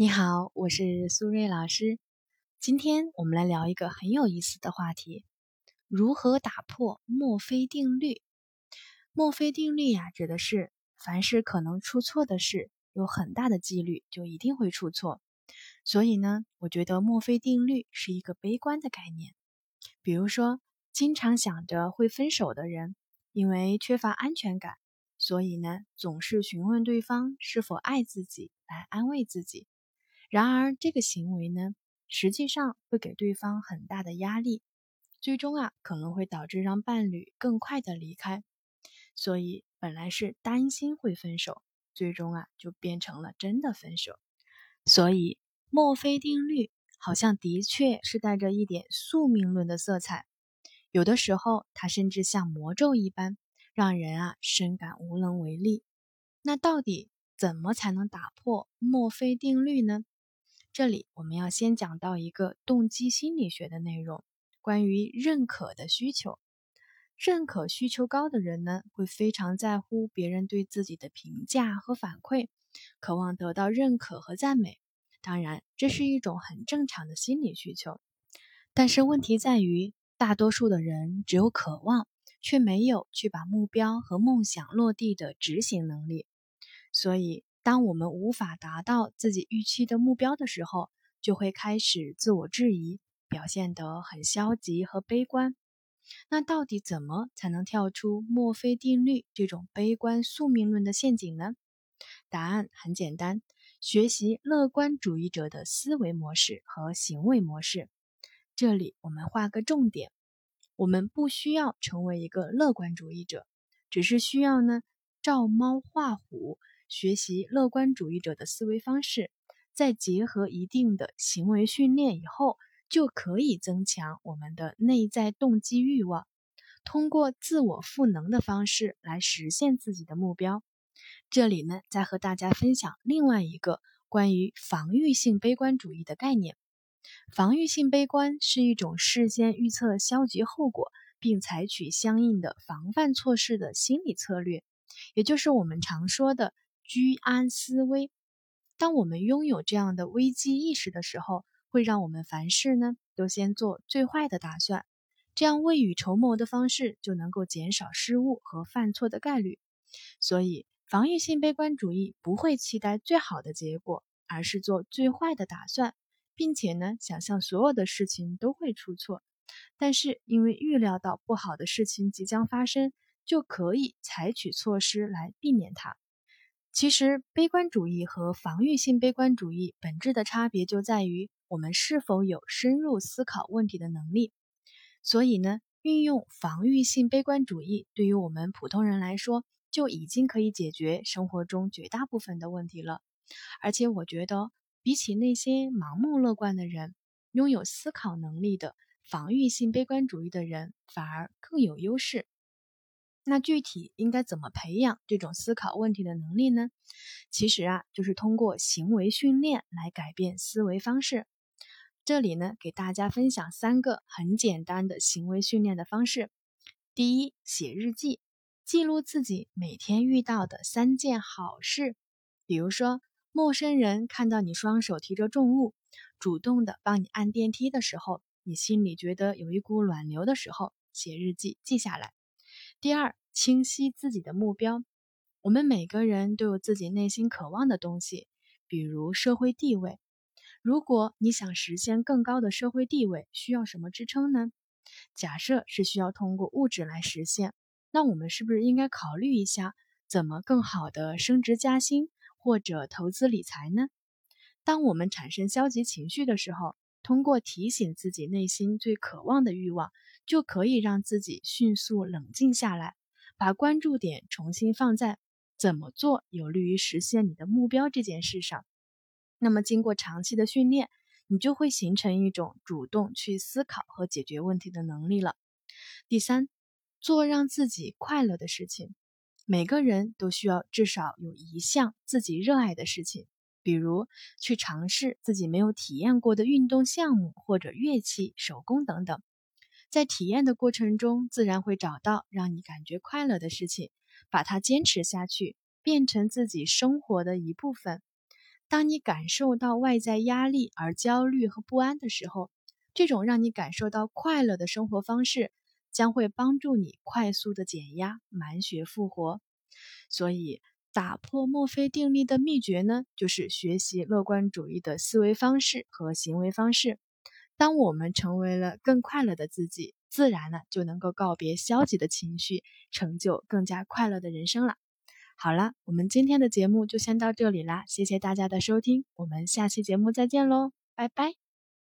你好，我是苏瑞老师。今天我们来聊一个很有意思的话题：如何打破墨菲定律。墨菲定律呀，指的是凡是可能出错的事，有很大的几率就一定会出错。所以呢，我觉得墨菲定律是一个悲观的概念。比如说，经常想着会分手的人，因为缺乏安全感，所以呢，总是询问对方是否爱自己，来安慰自己。然而，这个行为呢，实际上会给对方很大的压力，最终啊，可能会导致让伴侣更快的离开。所以，本来是担心会分手，最终啊，就变成了真的分手。所以，墨菲定律好像的确是带着一点宿命论的色彩，有的时候它甚至像魔咒一般，让人啊深感无能为力。那到底怎么才能打破墨菲定律呢？这里我们要先讲到一个动机心理学的内容，关于认可的需求。认可需求高的人呢，会非常在乎别人对自己的评价和反馈，渴望得到认可和赞美。当然，这是一种很正常的心理需求。但是问题在于，大多数的人只有渴望，却没有去把目标和梦想落地的执行能力。所以。当我们无法达到自己预期的目标的时候，就会开始自我质疑，表现得很消极和悲观。那到底怎么才能跳出墨菲定律这种悲观宿命论的陷阱呢？答案很简单：学习乐观主义者的思维模式和行为模式。这里我们画个重点：我们不需要成为一个乐观主义者，只是需要呢照猫画虎。学习乐观主义者的思维方式，再结合一定的行为训练以后，就可以增强我们的内在动机欲望，通过自我赋能的方式来实现自己的目标。这里呢，再和大家分享另外一个关于防御性悲观主义的概念。防御性悲观是一种事先预测消极后果，并采取相应的防范措施的心理策略，也就是我们常说的。居安思危。当我们拥有这样的危机意识的时候，会让我们凡事呢都先做最坏的打算，这样未雨绸缪的方式就能够减少失误和犯错的概率。所以，防御性悲观主义不会期待最好的结果，而是做最坏的打算，并且呢想象所有的事情都会出错，但是因为预料到不好的事情即将发生，就可以采取措施来避免它。其实，悲观主义和防御性悲观主义本质的差别就在于我们是否有深入思考问题的能力。所以呢，运用防御性悲观主义对于我们普通人来说，就已经可以解决生活中绝大部分的问题了。而且，我觉得比起那些盲目乐观的人，拥有思考能力的防御性悲观主义的人反而更有优势。那具体应该怎么培养这种思考问题的能力呢？其实啊，就是通过行为训练来改变思维方式。这里呢，给大家分享三个很简单的行为训练的方式。第一，写日记，记录自己每天遇到的三件好事。比如说，陌生人看到你双手提着重物，主动的帮你按电梯的时候，你心里觉得有一股暖流的时候，写日记记下来。第二，清晰自己的目标。我们每个人都有自己内心渴望的东西，比如社会地位。如果你想实现更高的社会地位，需要什么支撑呢？假设是需要通过物质来实现，那我们是不是应该考虑一下，怎么更好的升职加薪或者投资理财呢？当我们产生消极情绪的时候，通过提醒自己内心最渴望的欲望。就可以让自己迅速冷静下来，把关注点重新放在怎么做有利于实现你的目标这件事上。那么，经过长期的训练，你就会形成一种主动去思考和解决问题的能力了。第三，做让自己快乐的事情。每个人都需要至少有一项自己热爱的事情，比如去尝试自己没有体验过的运动项目，或者乐器、手工等等。在体验的过程中，自然会找到让你感觉快乐的事情，把它坚持下去，变成自己生活的一部分。当你感受到外在压力而焦虑和不安的时候，这种让你感受到快乐的生活方式将会帮助你快速的减压、满血复活。所以，打破墨菲定律的秘诀呢，就是学习乐观主义的思维方式和行为方式。当我们成为了更快乐的自己，自然呢就能够告别消极的情绪，成就更加快乐的人生了。好了，我们今天的节目就先到这里啦，谢谢大家的收听，我们下期节目再见喽，拜拜。